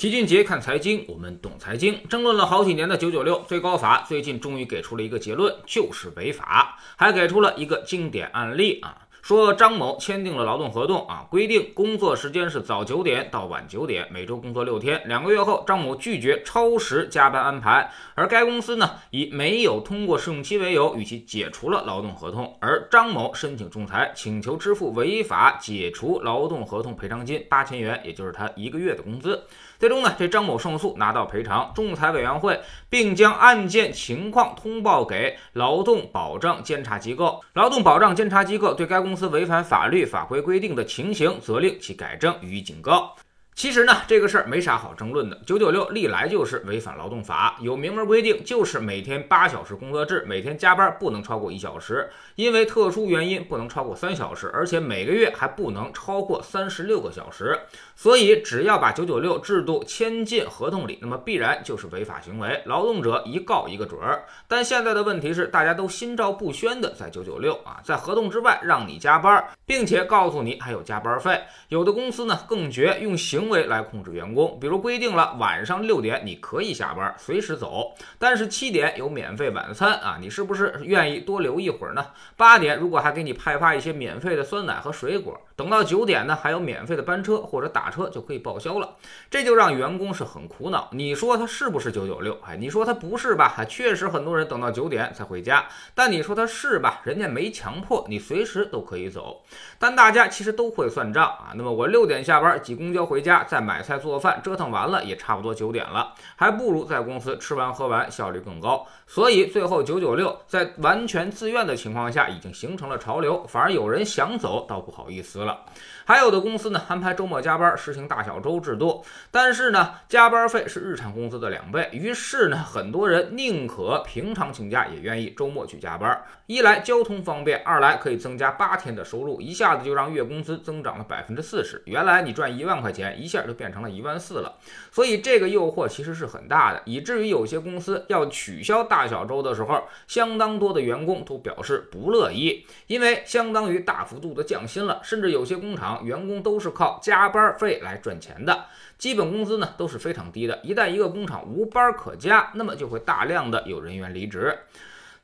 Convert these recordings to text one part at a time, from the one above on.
齐俊杰看财经，我们懂财经。争论了好几年的九九六最高法，最近终于给出了一个结论，就是违法，还给出了一个经典案例啊。说张某签订了劳动合同啊，规定工作时间是早九点到晚九点，每周工作六天。两个月后，张某拒绝超时加班安排，而该公司呢以没有通过试用期为由，与其解除了劳动合同。而张某申请仲裁，请求支付违法解除劳动合同赔偿金八千元，也就是他一个月的工资。最终呢，这张某胜诉拿到赔偿，仲裁委员会并将案件情况通报给劳动保障监察机构，劳动保障监察机构对该公司公司违反法律法规规定的情形，责令其改正，予以警告。其实呢，这个事儿没啥好争论的。九九六历来就是违反劳动法，有明文规定，就是每天八小时工作制，每天加班不能超过一小时，因为特殊原因不能超过三小时，而且每个月还不能超过三十六个小时。所以，只要把九九六制度签进合同里，那么必然就是违法行为，劳动者一告一个准儿。但现在的问题是，大家都心照不宣的在九九六啊，在合同之外让你加班，并且告诉你还有加班费。有的公司呢更绝，用行行为来控制员工，比如规定了晚上六点你可以下班，随时走，但是七点有免费晚餐啊，你是不是愿意多留一会儿呢？八点如果还给你派发一些免费的酸奶和水果，等到九点呢还有免费的班车或者打。车就可以报销了，这就让员工是很苦恼。你说他是不是九九六？哎，你说他不是吧？确实很多人等到九点才回家。但你说他是吧？人家没强迫你随时都可以走。但大家其实都会算账啊。那么我六点下班挤公交回家，家再买菜做饭，折腾完了也差不多九点了，还不如在公司吃完喝完，效率更高。所以最后九九六在完全自愿的情况下已经形成了潮流，反而有人想走倒不好意思了。还有的公司呢安排周末加班。实行大小周制度，但是呢，加班费是日常工资的两倍，于是呢，很多人宁可平常请假，也愿意周末去加班。一来交通方便，二来可以增加八天的收入，一下子就让月工资增长了百分之四十。原来你赚一万块钱，一下就变成了一万四了。所以这个诱惑其实是很大的，以至于有些公司要取消大小周的时候，相当多的员工都表示不乐意，因为相当于大幅度的降薪了。甚至有些工厂员工都是靠加班费。来赚钱的基本工资呢都是非常低的。一旦一个工厂无班可加，那么就会大量的有人员离职。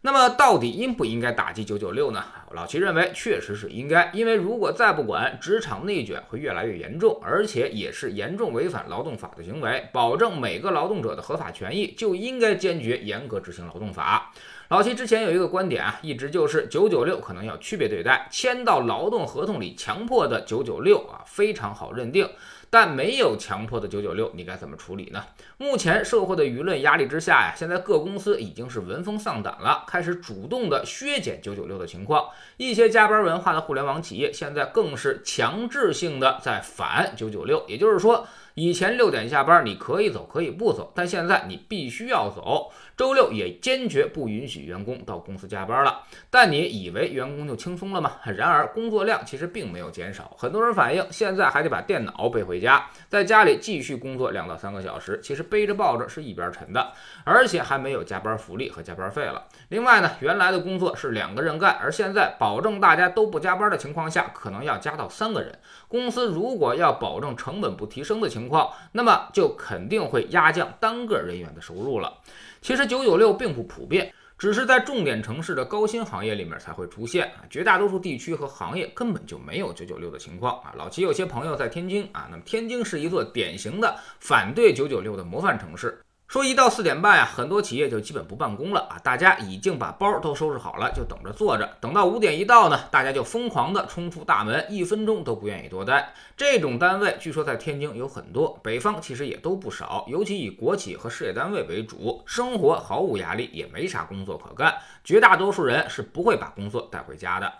那么到底应不应该打击九九六呢？老齐认为确实是应该，因为如果再不管，职场内卷会越来越严重，而且也是严重违反劳动法的行为。保证每个劳动者的合法权益，就应该坚决严格执行劳动法。老齐之前有一个观点啊，一直就是九九六可能要区别对待，签到劳动合同里强迫的九九六啊，非常好认定。但没有强迫的九九六，你该怎么处理呢？目前社会的舆论压力之下呀，现在各公司已经是闻风丧胆了，开始主动的削减九九六的情况。一些加班文化的互联网企业现在更是强制性的在反九九六，也就是说。以前六点下班，你可以走，可以不走，但现在你必须要走。周六也坚决不允许员工到公司加班了。但你以为员工就轻松了吗？然而工作量其实并没有减少。很多人反映，现在还得把电脑背回家，在家里继续工作两到三个小时。其实背着抱着是一边沉的，而且还没有加班福利和加班费了。另外呢，原来的工作是两个人干，而现在保证大家都不加班的情况下，可能要加到三个人。公司如果要保证成本不提升的情，情况，那么就肯定会压降单个人员的收入了。其实九九六并不普遍，只是在重点城市的高薪行业里面才会出现啊。绝大多数地区和行业根本就没有九九六的情况啊。老齐有些朋友在天津啊，那么天津是一座典型的反对九九六的模范城市。说一到四点半呀，很多企业就基本不办公了啊，大家已经把包都收拾好了，就等着坐着。等到五点一到呢，大家就疯狂的冲出大门，一分钟都不愿意多待。这种单位据说在天津有很多，北方其实也都不少，尤其以国企和事业单位为主，生活毫无压力，也没啥工作可干，绝大多数人是不会把工作带回家的。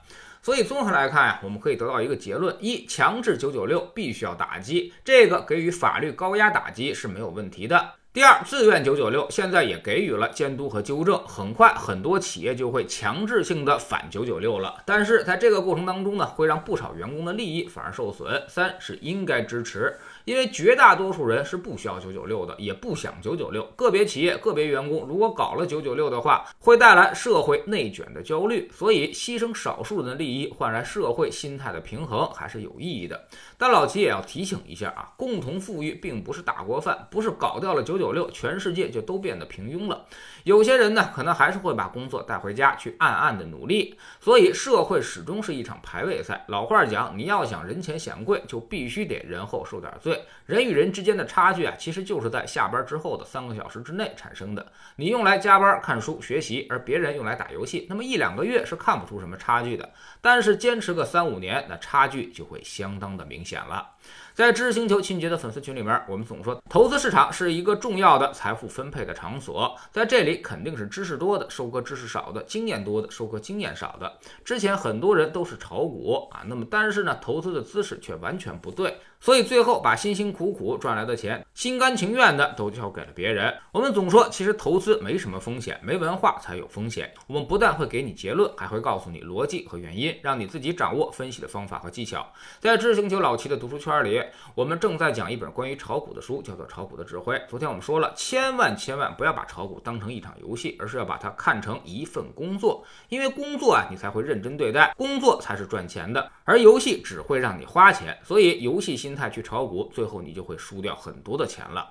所以综合来看呀，我们可以得到一个结论：一、强制九九六必须要打击，这个给予法律高压打击是没有问题的。第二，自愿九九六现在也给予了监督和纠正，很快很多企业就会强制性的反九九六了。但是在这个过程当中呢，会让不少员工的利益反而受损。三是应该支持，因为绝大多数人是不需要九九六的，也不想九九六。个别企业、个别员工如果搞了九九六的话，会带来社会内卷的焦虑。所以，牺牲少数人的利益换来社会心态的平衡还是有意义的。但老齐也要提醒一下啊，共同富裕并不是大锅饭，不是搞掉了九九六，全世界就都变得平庸了。有些人呢，可能还是会把工作带回家去暗暗的努力。所以，社会始终是一场排位赛。老话讲，你要想人前显贵，就必须得人后受点罪。人与人之间的差距啊，其实就是在下班之后的三个小时之内产生的。你用来加班看书学习，而别人用来打游戏，那么一两个月是看不出什么差距的。但是坚持个三五年，那差距就会相当的明显了。在知识星球清洁的粉丝群里面，我们总说投资市场是一个重要的财富分配的场所，在这里肯定是知识多的收割知识少的，经验多的收割经验少的。之前很多人都是炒股啊，那么但是呢，投资的姿势却完全不对。所以最后把辛辛苦苦赚来的钱，心甘情愿的都交给了别人。我们总说，其实投资没什么风险，没文化才有风险。我们不但会给你结论，还会告诉你逻辑和原因，让你自己掌握分析的方法和技巧。在知识星球老齐的读书圈里，我们正在讲一本关于炒股的书，叫做《炒股的指挥》。昨天我们说了，千万千万不要把炒股当成一场游戏，而是要把它看成一份工作。因为工作啊，你才会认真对待，工作才是赚钱的，而游戏只会让你花钱。所以游戏心。态去炒股，最后你就会输掉很多的钱了。